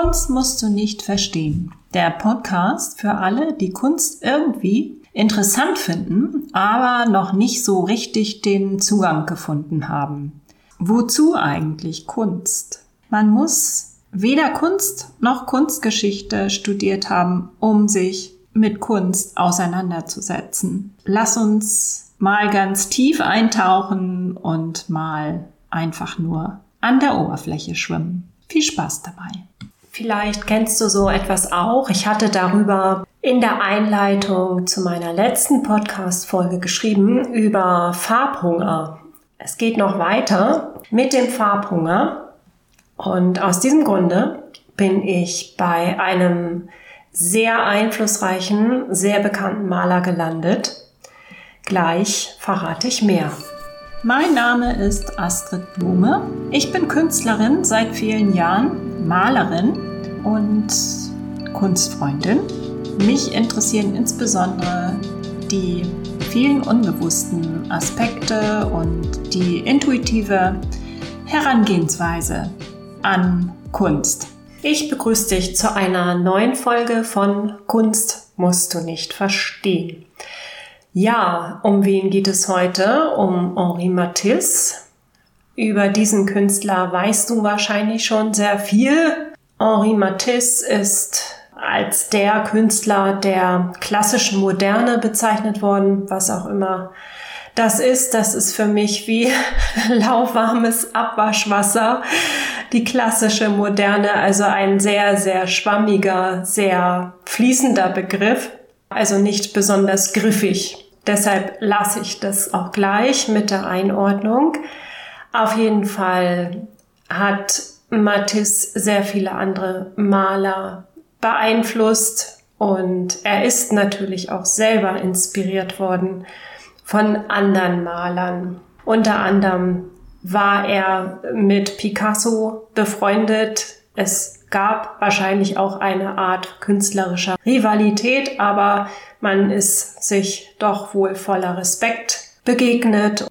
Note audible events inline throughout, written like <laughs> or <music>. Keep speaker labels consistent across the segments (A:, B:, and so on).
A: Kunst musst du nicht verstehen. Der Podcast für alle, die Kunst irgendwie interessant finden, aber noch nicht so richtig den Zugang gefunden haben. Wozu eigentlich Kunst? Man muss weder Kunst noch Kunstgeschichte studiert haben, um sich mit Kunst auseinanderzusetzen. Lass uns mal ganz tief eintauchen und mal einfach nur an der Oberfläche schwimmen. Viel Spaß dabei.
B: Vielleicht kennst du so etwas auch. Ich hatte darüber in der Einleitung zu meiner letzten Podcast-Folge geschrieben über Farbhunger. Es geht noch weiter mit dem Farbhunger. Und aus diesem Grunde bin ich bei einem sehr einflussreichen, sehr bekannten Maler gelandet. Gleich verrate ich mehr.
A: Mein Name ist Astrid Blume. Ich bin Künstlerin seit vielen Jahren, Malerin und Kunstfreundin. Mich interessieren insbesondere die vielen unbewussten Aspekte und die intuitive Herangehensweise an Kunst.
B: Ich begrüße dich zu einer neuen Folge von Kunst musst du nicht verstehen. Ja, um wen geht es heute? Um Henri Matisse. Über diesen Künstler weißt du wahrscheinlich schon sehr viel. Henri Matisse ist als der Künstler der klassischen Moderne bezeichnet worden, was auch immer das ist. Das ist für mich wie <laughs> lauwarmes Abwaschwasser, die klassische Moderne, also ein sehr, sehr schwammiger, sehr fließender Begriff also nicht besonders griffig. Deshalb lasse ich das auch gleich mit der Einordnung. Auf jeden Fall hat Matisse sehr viele andere Maler beeinflusst und er ist natürlich auch selber inspiriert worden von anderen Malern. Unter anderem war er mit Picasso befreundet. Es gab wahrscheinlich auch eine Art künstlerischer Rivalität, aber man ist sich doch wohl voller Respekt begegnet.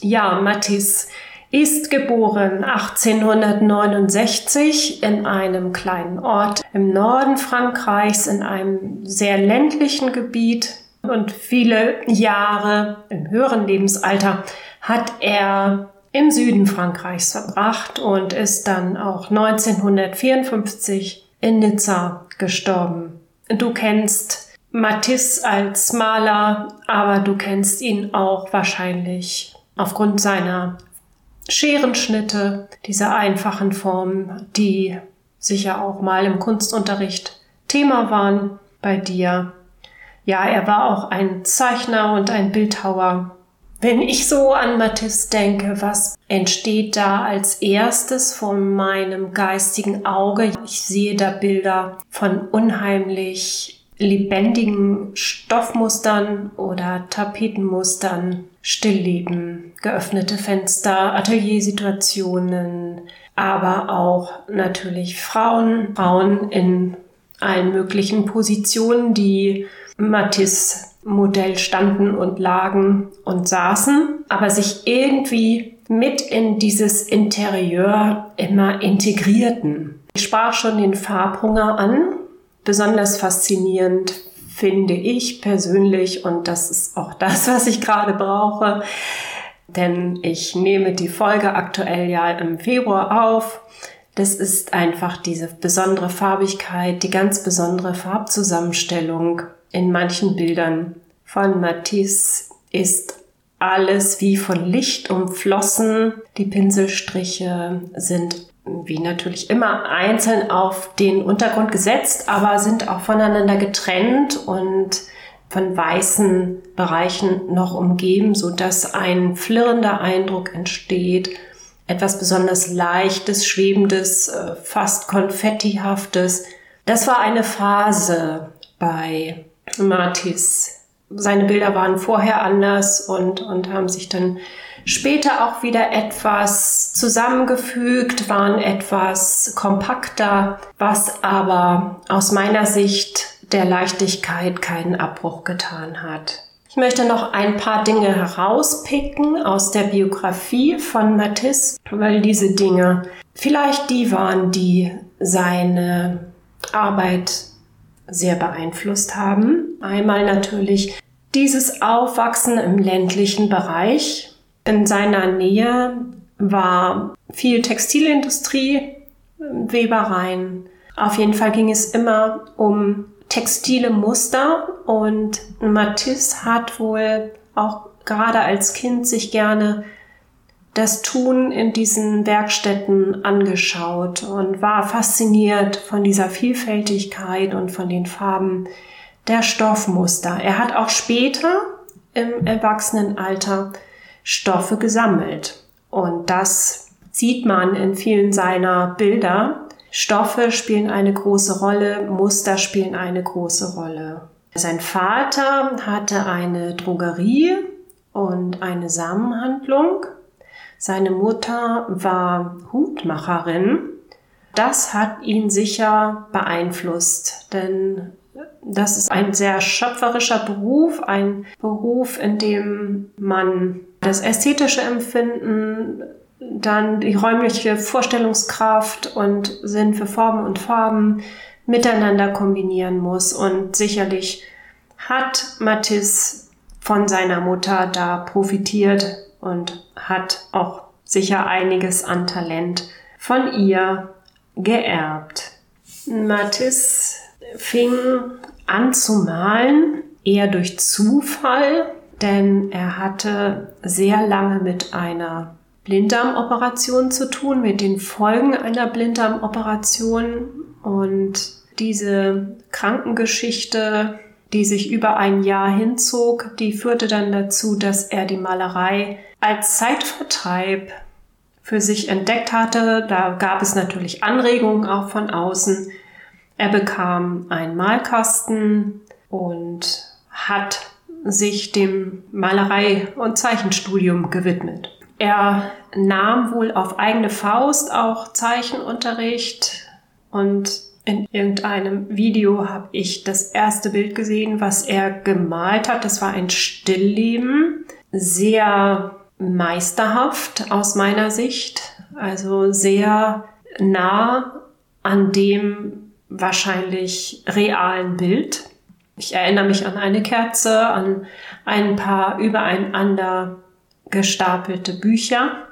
B: Ja, Matisse ist geboren 1869 in einem kleinen Ort im Norden Frankreichs, in einem sehr ländlichen Gebiet. Und viele Jahre im höheren Lebensalter hat er im Süden Frankreichs verbracht und ist dann auch 1954 in Nizza gestorben. Du kennst Matisse als Maler, aber du kennst ihn auch wahrscheinlich aufgrund seiner Scherenschnitte, dieser einfachen Formen, die sicher auch mal im Kunstunterricht Thema waren bei dir. Ja, er war auch ein Zeichner und ein Bildhauer wenn ich so an Matisse denke, was entsteht da als erstes vor meinem geistigen Auge? Ich sehe da Bilder von unheimlich lebendigen Stoffmustern oder Tapetenmustern, Stillleben, geöffnete Fenster, Ateliersituationen, aber auch natürlich Frauen, Frauen in allen möglichen Positionen, die Matisse Modell standen und lagen und saßen, aber sich irgendwie mit in dieses Interieur immer integrierten. Ich sprach schon den Farbhunger an. Besonders faszinierend finde ich persönlich, und das ist auch das, was ich gerade brauche, denn ich nehme die Folge aktuell ja im Februar auf. Das ist einfach diese besondere Farbigkeit, die ganz besondere Farbzusammenstellung in manchen Bildern von Matisse ist alles wie von Licht umflossen. Die Pinselstriche sind wie natürlich immer einzeln auf den Untergrund gesetzt, aber sind auch voneinander getrennt und von weißen Bereichen noch umgeben, so dass ein flirrender Eindruck entsteht. Etwas besonders leichtes, schwebendes, äh, fast konfettihaftes. Das war eine Phase bei Matisse. Seine Bilder waren vorher anders und, und haben sich dann später auch wieder etwas zusammengefügt, waren etwas kompakter, was aber aus meiner Sicht der Leichtigkeit keinen Abbruch getan hat. Ich möchte noch ein paar Dinge herauspicken aus der Biografie von Matisse, weil diese Dinge vielleicht die waren, die seine Arbeit sehr beeinflusst haben. Einmal natürlich dieses Aufwachsen im ländlichen Bereich. In seiner Nähe war viel Textilindustrie, Webereien. Auf jeden Fall ging es immer um textile Muster und Matisse hat wohl auch gerade als Kind sich gerne das Tun in diesen Werkstätten angeschaut und war fasziniert von dieser Vielfältigkeit und von den Farben der Stoffmuster. Er hat auch später im Erwachsenenalter Stoffe gesammelt und das sieht man in vielen seiner Bilder. Stoffe spielen eine große Rolle, Muster spielen eine große Rolle. Sein Vater hatte eine Drogerie und eine Samenhandlung seine Mutter war Hutmacherin. Das hat ihn sicher beeinflusst, denn das ist ein sehr schöpferischer Beruf, ein Beruf, in dem man das ästhetische Empfinden, dann die räumliche Vorstellungskraft und Sinn für Formen und Farben miteinander kombinieren muss. Und sicherlich hat Matisse von seiner Mutter da profitiert, und hat auch sicher einiges an Talent von ihr geerbt. Matisse fing an zu malen, eher durch Zufall, denn er hatte sehr lange mit einer Blinddarmoperation zu tun, mit den Folgen einer Blinddarmoperation und diese Krankengeschichte die sich über ein Jahr hinzog, die führte dann dazu, dass er die Malerei als Zeitvertreib für sich entdeckt hatte. Da gab es natürlich Anregungen auch von außen. Er bekam einen Malkasten und hat sich dem Malerei- und Zeichenstudium gewidmet. Er nahm wohl auf eigene Faust auch Zeichenunterricht und in irgendeinem Video habe ich das erste Bild gesehen, was er gemalt hat. Das war ein Stillleben. Sehr meisterhaft aus meiner Sicht. Also sehr nah an dem wahrscheinlich realen Bild. Ich erinnere mich an eine Kerze, an ein paar übereinander gestapelte Bücher,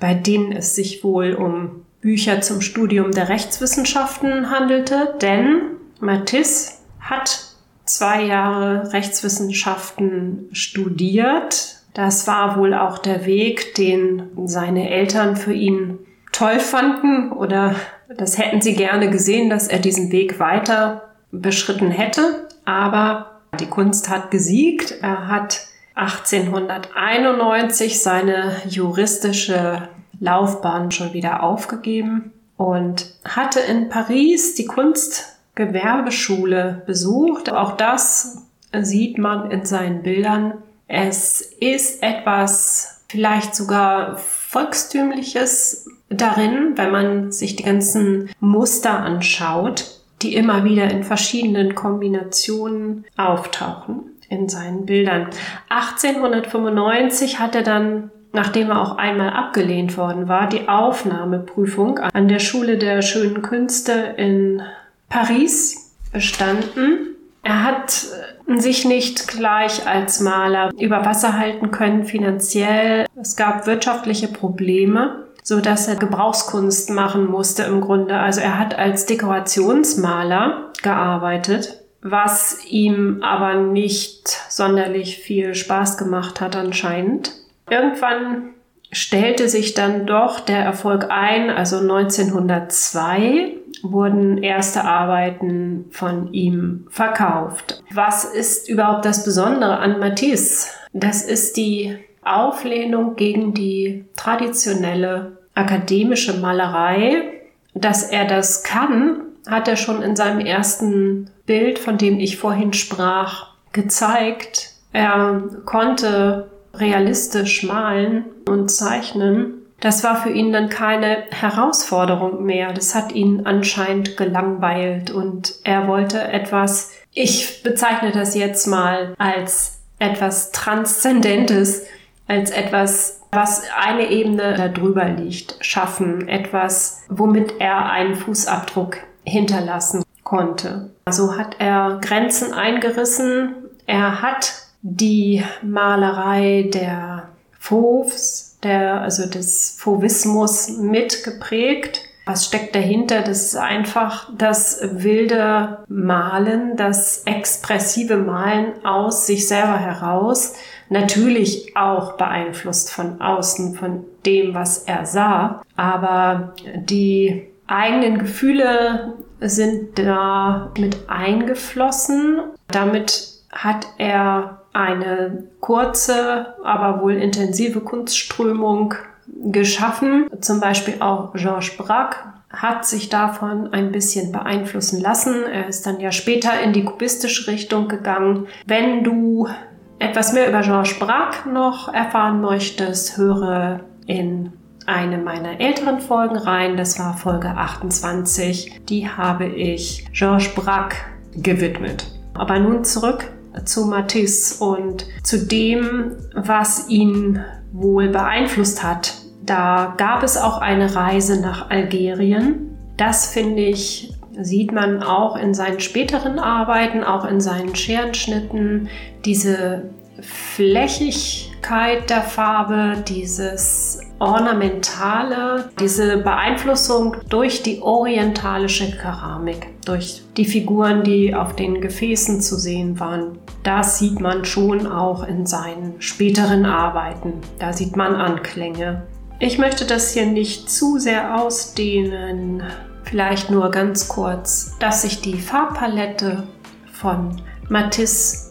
B: bei denen es sich wohl um Bücher zum Studium der Rechtswissenschaften handelte, denn Matisse hat zwei Jahre Rechtswissenschaften studiert. Das war wohl auch der Weg, den seine Eltern für ihn toll fanden oder das hätten sie gerne gesehen, dass er diesen Weg weiter beschritten hätte. Aber die Kunst hat gesiegt. Er hat 1891 seine juristische Laufbahn schon wieder aufgegeben und hatte in Paris die Kunstgewerbeschule besucht. Auch das sieht man in seinen Bildern. Es ist etwas vielleicht sogar volkstümliches darin, wenn man sich die ganzen Muster anschaut, die immer wieder in verschiedenen Kombinationen auftauchen in seinen Bildern. 1895 hat er dann nachdem er auch einmal abgelehnt worden war, die Aufnahmeprüfung an der Schule der schönen Künste in Paris bestanden. Er hat sich nicht gleich als Maler über Wasser halten können finanziell. Es gab wirtschaftliche Probleme, so dass er Gebrauchskunst machen musste im Grunde. Also er hat als Dekorationsmaler gearbeitet, was ihm aber nicht sonderlich viel Spaß gemacht hat anscheinend. Irgendwann stellte sich dann doch der Erfolg ein. Also 1902 wurden erste Arbeiten von ihm verkauft. Was ist überhaupt das Besondere an Matisse? Das ist die Auflehnung gegen die traditionelle akademische Malerei. Dass er das kann, hat er schon in seinem ersten Bild, von dem ich vorhin sprach, gezeigt. Er konnte realistisch malen und zeichnen, das war für ihn dann keine Herausforderung mehr. Das hat ihn anscheinend gelangweilt und er wollte etwas, ich bezeichne das jetzt mal als etwas Transzendentes, als etwas, was eine Ebene darüber liegt, schaffen, etwas, womit er einen Fußabdruck hinterlassen konnte. So hat er Grenzen eingerissen, er hat die Malerei der Fauves, der, also des Fauvismus mitgeprägt. Was steckt dahinter? Das ist einfach das wilde Malen, das expressive Malen aus sich selber heraus. Natürlich auch beeinflusst von außen, von dem, was er sah. Aber die eigenen Gefühle sind da mit eingeflossen. Damit hat er eine kurze, aber wohl intensive Kunstströmung geschaffen. Zum Beispiel auch Georges Braque hat sich davon ein bisschen beeinflussen lassen. Er ist dann ja später in die kubistische Richtung gegangen. Wenn du etwas mehr über Georges Braque noch erfahren möchtest, höre in eine meiner älteren Folgen rein. Das war Folge 28. Die habe ich Georges Braque gewidmet. Aber nun zurück zu Matisse und zu dem, was ihn wohl beeinflusst hat. Da gab es auch eine Reise nach Algerien. Das finde ich, sieht man auch in seinen späteren Arbeiten, auch in seinen Scherenschnitten, diese Flächigkeit der Farbe, dieses Ornamentale, diese Beeinflussung durch die orientalische Keramik, durch die Figuren, die auf den Gefäßen zu sehen waren. Das sieht man schon auch in seinen späteren Arbeiten. Da sieht man Anklänge. Ich möchte das hier nicht zu sehr ausdehnen, vielleicht nur ganz kurz, dass sich die Farbpalette von Matisse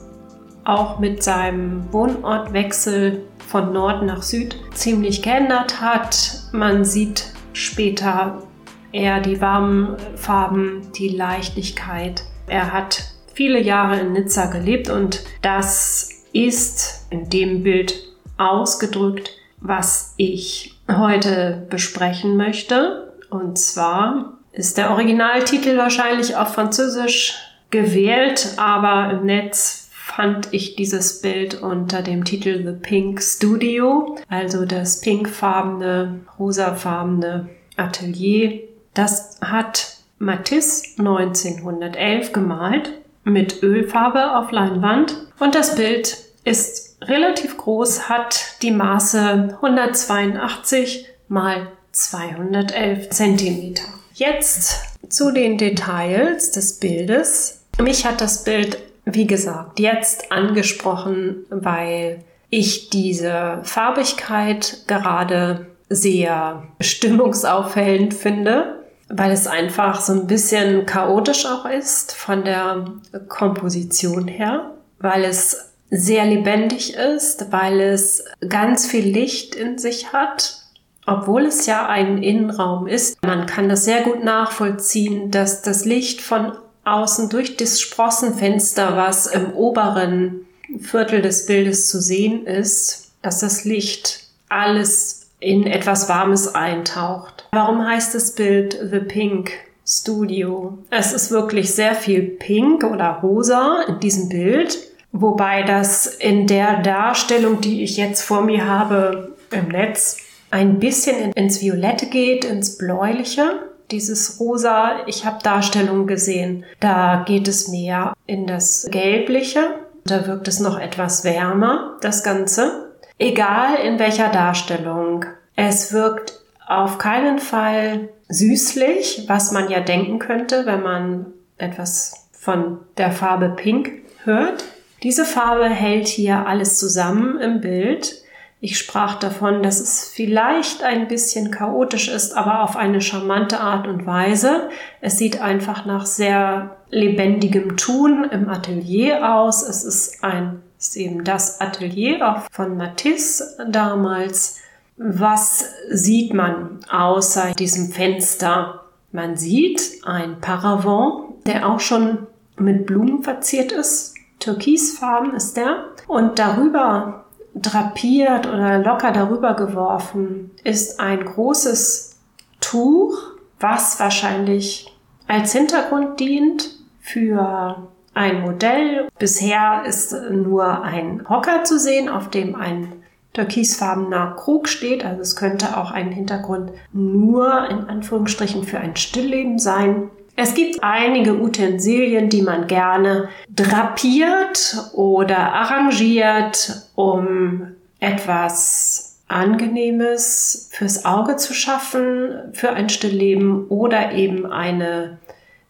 B: auch mit seinem Wohnortwechsel von Nord nach Süd ziemlich geändert hat. Man sieht später eher die warmen Farben, die Leichtigkeit. Er hat viele Jahre in Nizza gelebt und das ist in dem Bild ausgedrückt, was ich heute besprechen möchte. Und zwar ist der Originaltitel wahrscheinlich auf Französisch gewählt, aber im Netz fand ich dieses Bild unter dem Titel The Pink Studio, also das pinkfarbene, rosafarbene Atelier. Das hat Matisse 1911 gemalt mit Ölfarbe auf Leinwand und das Bild ist relativ groß, hat die Maße 182 mal 211 Zentimeter. Jetzt zu den Details des Bildes. Mich hat das Bild wie gesagt, jetzt angesprochen, weil ich diese Farbigkeit gerade sehr stimmungsauffällend finde, weil es einfach so ein bisschen chaotisch auch ist von der Komposition her, weil es sehr lebendig ist, weil es ganz viel Licht in sich hat, obwohl es ja ein Innenraum ist. Man kann das sehr gut nachvollziehen, dass das Licht von außen durch das Sprossenfenster, was im oberen Viertel des Bildes zu sehen ist, dass das Licht alles in etwas Warmes eintaucht. Warum heißt das Bild The Pink Studio? Es ist wirklich sehr viel Pink oder Rosa in diesem Bild, wobei das in der Darstellung, die ich jetzt vor mir habe im Netz, ein bisschen ins Violette geht, ins Bläuliche dieses Rosa, ich habe Darstellungen gesehen, da geht es mehr in das Gelbliche, da wirkt es noch etwas wärmer, das Ganze. Egal in welcher Darstellung, es wirkt auf keinen Fall süßlich, was man ja denken könnte, wenn man etwas von der Farbe Pink hört. Diese Farbe hält hier alles zusammen im Bild. Ich sprach davon, dass es vielleicht ein bisschen chaotisch ist, aber auf eine charmante Art und Weise. Es sieht einfach nach sehr lebendigem Tun im Atelier aus. Es ist ein, ist eben das Atelier auch von Matisse damals. Was sieht man außer diesem Fenster? Man sieht ein Paravent, der auch schon mit Blumen verziert ist. Türkisfarben ist der. Und darüber drapiert oder locker darüber geworfen ist ein großes Tuch, was wahrscheinlich als Hintergrund dient für ein Modell. Bisher ist nur ein Hocker zu sehen, auf dem ein türkisfarbener Krug steht. Also es könnte auch ein Hintergrund nur in Anführungsstrichen für ein Stillleben sein. Es gibt einige Utensilien, die man gerne drapiert oder arrangiert, um etwas Angenehmes fürs Auge zu schaffen, für ein Stillleben oder eben eine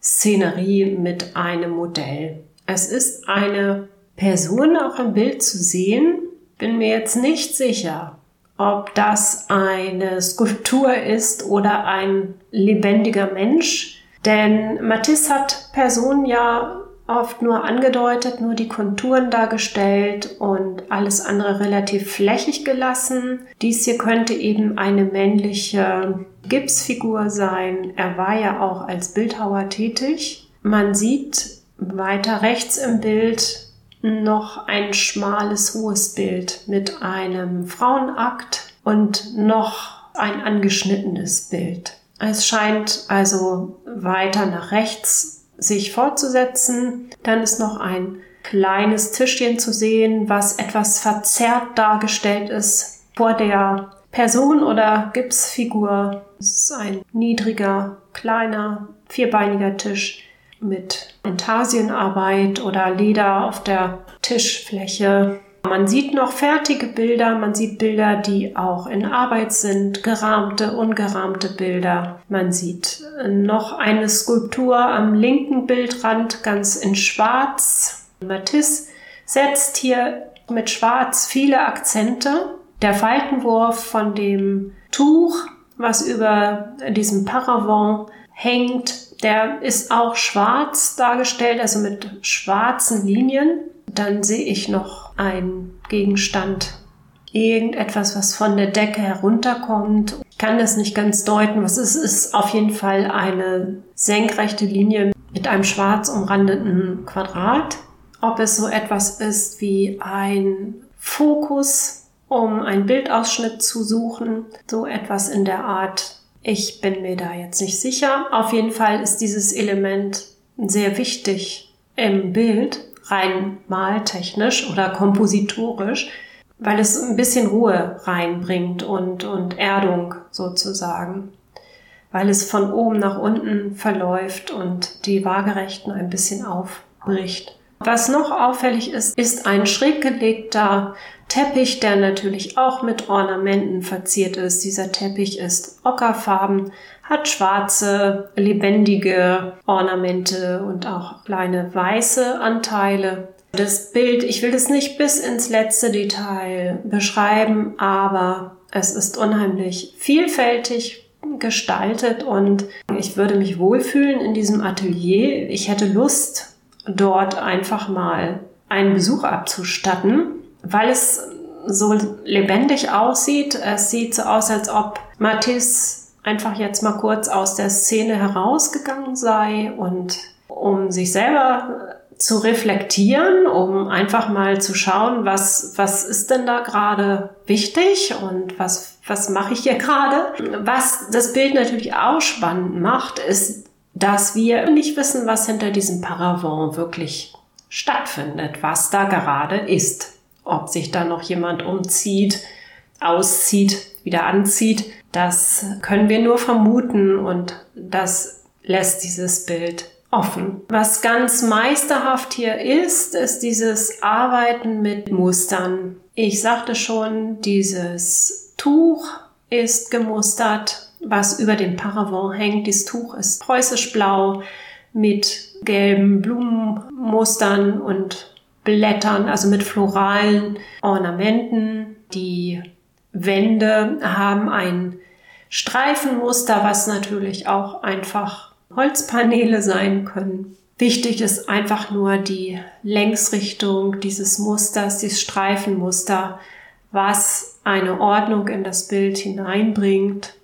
B: Szenerie mit einem Modell. Es ist eine Person auch im Bild zu sehen, bin mir jetzt nicht sicher, ob das eine Skulptur ist oder ein lebendiger Mensch. Denn Matisse hat Personen ja oft nur angedeutet, nur die Konturen dargestellt und alles andere relativ flächig gelassen. Dies hier könnte eben eine männliche Gipsfigur sein. Er war ja auch als Bildhauer tätig. Man sieht weiter rechts im Bild noch ein schmales, hohes Bild mit einem Frauenakt und noch ein angeschnittenes Bild. Es scheint also weiter nach rechts sich fortzusetzen. Dann ist noch ein kleines Tischchen zu sehen, was etwas verzerrt dargestellt ist. Vor der Person oder Gipsfigur es ist ein niedriger, kleiner, vierbeiniger Tisch mit Intarsienarbeit oder Leder auf der Tischfläche. Man sieht noch fertige Bilder, man sieht Bilder, die auch in Arbeit sind, gerahmte, ungerahmte Bilder. Man sieht noch eine Skulptur am linken Bildrand ganz in Schwarz. Matisse setzt hier mit Schwarz viele Akzente. Der Faltenwurf von dem Tuch, was über diesem Paravent hängt, der ist auch schwarz dargestellt, also mit schwarzen Linien. Dann sehe ich noch einen Gegenstand, irgendetwas, was von der Decke herunterkommt. Ich kann das nicht ganz deuten. Was ist, ist auf jeden Fall eine senkrechte Linie mit einem schwarz umrandeten Quadrat. Ob es so etwas ist wie ein Fokus, um einen Bildausschnitt zu suchen, so etwas in der Art. Ich bin mir da jetzt nicht sicher. Auf jeden Fall ist dieses Element sehr wichtig im Bild rein maltechnisch oder kompositorisch, weil es ein bisschen Ruhe reinbringt und, und Erdung sozusagen, weil es von oben nach unten verläuft und die Waagerechten ein bisschen aufbricht. Was noch auffällig ist, ist ein schräg gelegter Teppich, der natürlich auch mit Ornamenten verziert ist. Dieser Teppich ist ockerfarben, hat schwarze, lebendige Ornamente und auch kleine weiße Anteile. Das Bild, ich will es nicht bis ins letzte Detail beschreiben, aber es ist unheimlich vielfältig gestaltet und ich würde mich wohlfühlen in diesem Atelier. Ich hätte Lust, dort einfach mal einen Besuch abzustatten, weil es so lebendig aussieht. Es sieht so aus, als ob Matisse einfach jetzt mal kurz aus der Szene herausgegangen sei und um sich selber zu reflektieren, um einfach mal zu schauen, was, was ist denn da gerade wichtig und was, was mache ich hier gerade. Was das Bild natürlich auch spannend macht, ist, dass wir nicht wissen, was hinter diesem Paravent wirklich stattfindet, was da gerade ist. Ob sich da noch jemand umzieht, auszieht, wieder anzieht das können wir nur vermuten und das lässt dieses Bild offen. Was ganz meisterhaft hier ist, ist dieses Arbeiten mit Mustern. Ich sagte schon, dieses Tuch ist gemustert, was über dem Paravent hängt. Dieses Tuch ist preußisch blau mit gelben Blumenmustern und Blättern, also mit floralen Ornamenten. Die Wände haben ein Streifenmuster, was natürlich auch einfach Holzpaneele sein können. Wichtig ist einfach nur die Längsrichtung dieses Musters, dieses Streifenmuster, was eine Ordnung in das Bild hineinbringt.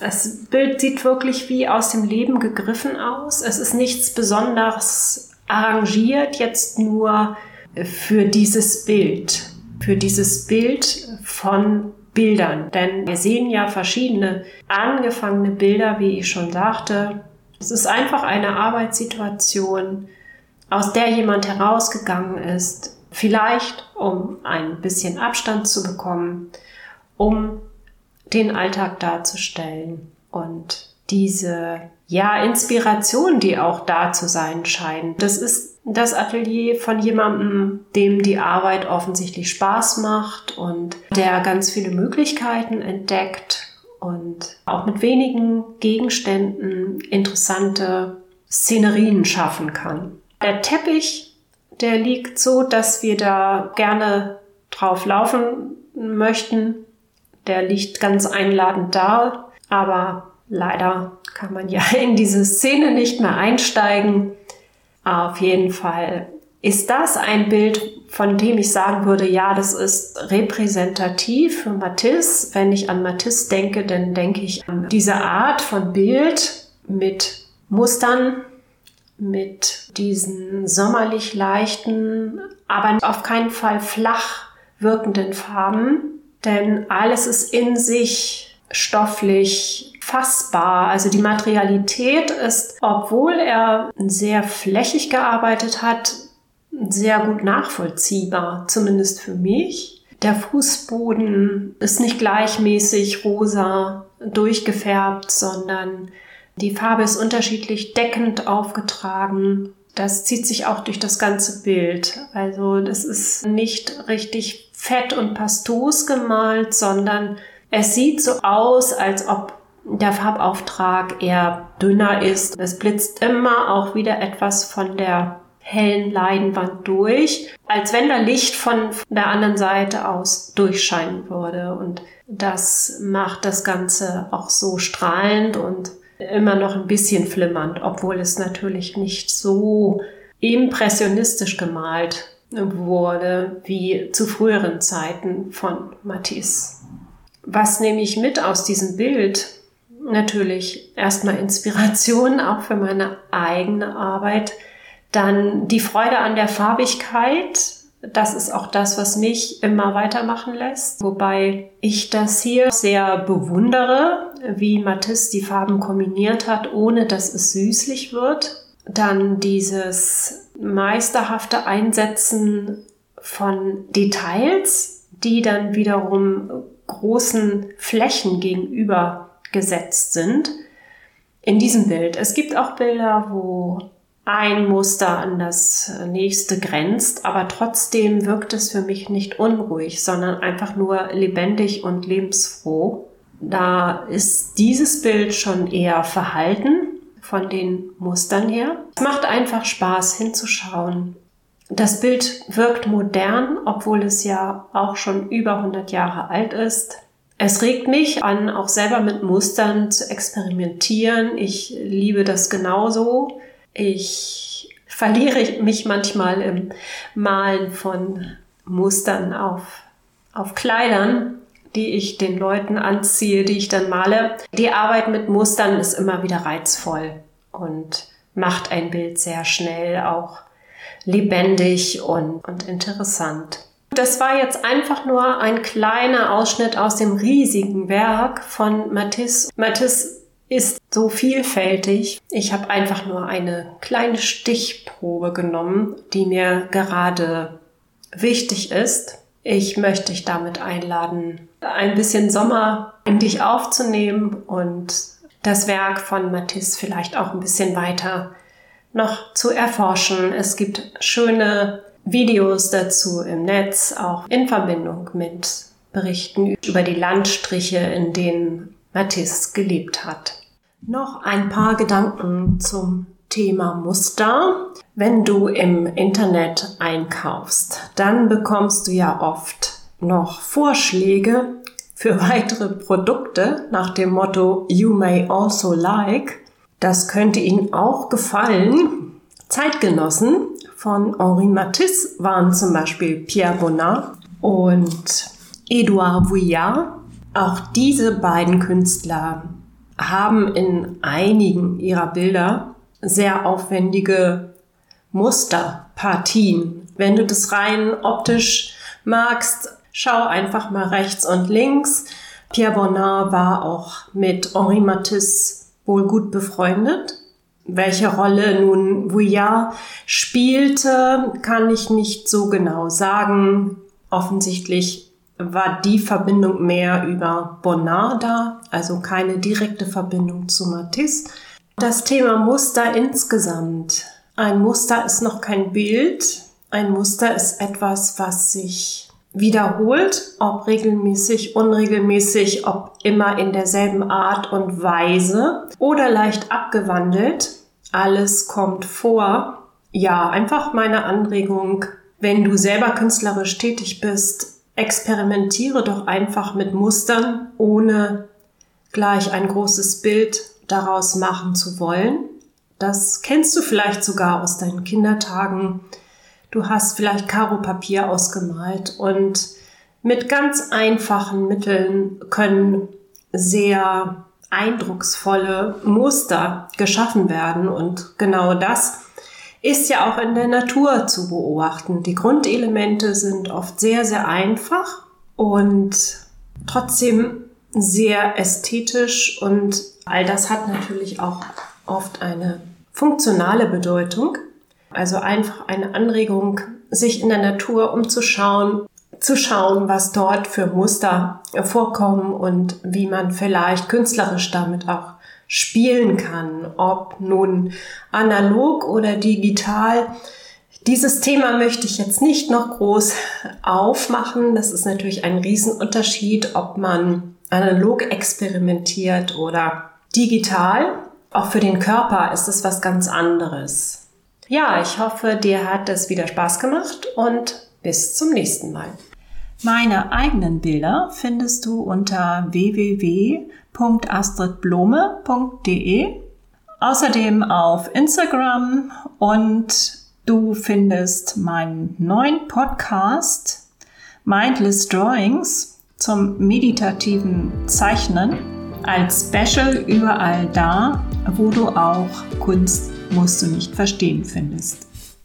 B: Das Bild sieht wirklich wie aus dem Leben gegriffen aus. Es ist nichts Besonderes arrangiert, jetzt nur für dieses Bild, für dieses Bild von Bildern. Denn wir sehen ja verschiedene angefangene Bilder, wie ich schon sagte. Es ist einfach eine Arbeitssituation aus der jemand herausgegangen ist, vielleicht um ein bisschen Abstand zu bekommen, um den Alltag darzustellen und diese ja Inspiration, die auch da zu sein scheint. Das ist das Atelier von jemandem, dem die Arbeit offensichtlich Spaß macht und der ganz viele Möglichkeiten entdeckt und auch mit wenigen Gegenständen interessante Szenerien schaffen kann. Der Teppich, der liegt so, dass wir da gerne drauf laufen möchten. Der liegt ganz einladend da, aber leider kann man ja <laughs> in diese Szene nicht mehr einsteigen. Auf jeden Fall ist das ein Bild, von dem ich sagen würde, ja, das ist repräsentativ für Matisse. Wenn ich an Matisse denke, dann denke ich an diese Art von Bild mit Mustern, mit diesen sommerlich leichten, aber auf keinen Fall flach wirkenden Farben, denn alles ist in sich stofflich fassbar. Also die Materialität ist, obwohl er sehr flächig gearbeitet hat, sehr gut nachvollziehbar, zumindest für mich. Der Fußboden ist nicht gleichmäßig rosa durchgefärbt, sondern die Farbe ist unterschiedlich deckend aufgetragen. Das zieht sich auch durch das ganze Bild. Also das ist nicht richtig fett und pastos gemalt, sondern es sieht so aus, als ob der Farbauftrag eher dünner ist. Es blitzt immer auch wieder etwas von der hellen Leinwand durch, als wenn da Licht von der anderen Seite aus durchscheinen würde. Und das macht das Ganze auch so strahlend und immer noch ein bisschen flimmernd, obwohl es natürlich nicht so impressionistisch gemalt wurde wie zu früheren Zeiten von Matisse. Was nehme ich mit aus diesem Bild? Natürlich erstmal Inspiration auch für meine eigene Arbeit dann die Freude an der Farbigkeit. Das ist auch das, was mich immer weitermachen lässt. Wobei ich das hier sehr bewundere, wie Matisse die Farben kombiniert hat, ohne dass es süßlich wird. Dann dieses meisterhafte Einsetzen von Details, die dann wiederum großen Flächen gegenüber gesetzt sind. In diesem Bild. Es gibt auch Bilder, wo ein Muster an das nächste grenzt, aber trotzdem wirkt es für mich nicht unruhig, sondern einfach nur lebendig und lebensfroh. Da ist dieses Bild schon eher verhalten von den Mustern her. Es macht einfach Spaß hinzuschauen. Das Bild wirkt modern, obwohl es ja auch schon über 100 Jahre alt ist. Es regt mich an, auch selber mit Mustern zu experimentieren. Ich liebe das genauso. Ich verliere mich manchmal im Malen von Mustern auf, auf Kleidern, die ich den Leuten anziehe, die ich dann male. Die Arbeit mit Mustern ist immer wieder reizvoll und macht ein Bild sehr schnell auch lebendig und, und interessant. Das war jetzt einfach nur ein kleiner Ausschnitt aus dem riesigen Werk von Matisse. Matisse ist so vielfältig. Ich habe einfach nur eine kleine Stichprobe genommen, die mir gerade wichtig ist. Ich möchte dich damit einladen, ein bisschen Sommer in dich aufzunehmen und das Werk von Matisse vielleicht auch ein bisschen weiter noch zu erforschen. Es gibt schöne Videos dazu im Netz, auch in Verbindung mit Berichten über die Landstriche, in denen Matisse gelebt hat. Noch ein paar Gedanken zum Thema Muster. Wenn du im Internet einkaufst, dann bekommst du ja oft noch Vorschläge für <laughs> weitere Produkte nach dem Motto You may also like. Das könnte Ihnen auch gefallen. Zeitgenossen von Henri Matisse waren zum Beispiel Pierre Bonnat und Edouard Vuillard. Auch diese beiden Künstler haben in einigen ihrer Bilder sehr aufwendige Musterpartien. Wenn du das rein optisch magst, schau einfach mal rechts und links. Pierre Bonnard war auch mit Henri Matisse wohl gut befreundet. Welche Rolle nun Vuillard spielte, kann ich nicht so genau sagen. Offensichtlich war die Verbindung mehr über Bonnard da, also keine direkte Verbindung zu Matisse. Das Thema Muster insgesamt. Ein Muster ist noch kein Bild. Ein Muster ist etwas, was sich wiederholt, ob regelmäßig, unregelmäßig, ob immer in derselben Art und Weise oder leicht abgewandelt. Alles kommt vor. Ja, einfach meine Anregung, wenn du selber künstlerisch tätig bist, experimentiere doch einfach mit Mustern, ohne gleich ein großes Bild daraus machen zu wollen. Das kennst du vielleicht sogar aus deinen Kindertagen. Du hast vielleicht Karo-Papier ausgemalt und mit ganz einfachen Mitteln können sehr eindrucksvolle Muster geschaffen werden. Und genau das ist ja auch in der Natur zu beobachten. Die Grundelemente sind oft sehr, sehr einfach und trotzdem sehr ästhetisch und all das hat natürlich auch oft eine funktionale Bedeutung. Also einfach eine Anregung, sich in der Natur umzuschauen, zu schauen, was dort für Muster vorkommen und wie man vielleicht künstlerisch damit auch spielen kann, ob nun analog oder digital. Dieses Thema möchte ich jetzt nicht noch groß aufmachen. Das ist natürlich ein Riesenunterschied, ob man analog experimentiert oder digital. Auch für den Körper ist es was ganz anderes. Ja, ich hoffe, dir hat es wieder Spaß gemacht und bis zum nächsten Mal.
A: Meine eigenen Bilder findest du unter www.astridblome.de, außerdem auf Instagram und du findest meinen neuen Podcast Mindless Drawings zum meditativen Zeichnen als Special überall da, wo du auch Kunst musst du nicht verstehen findest.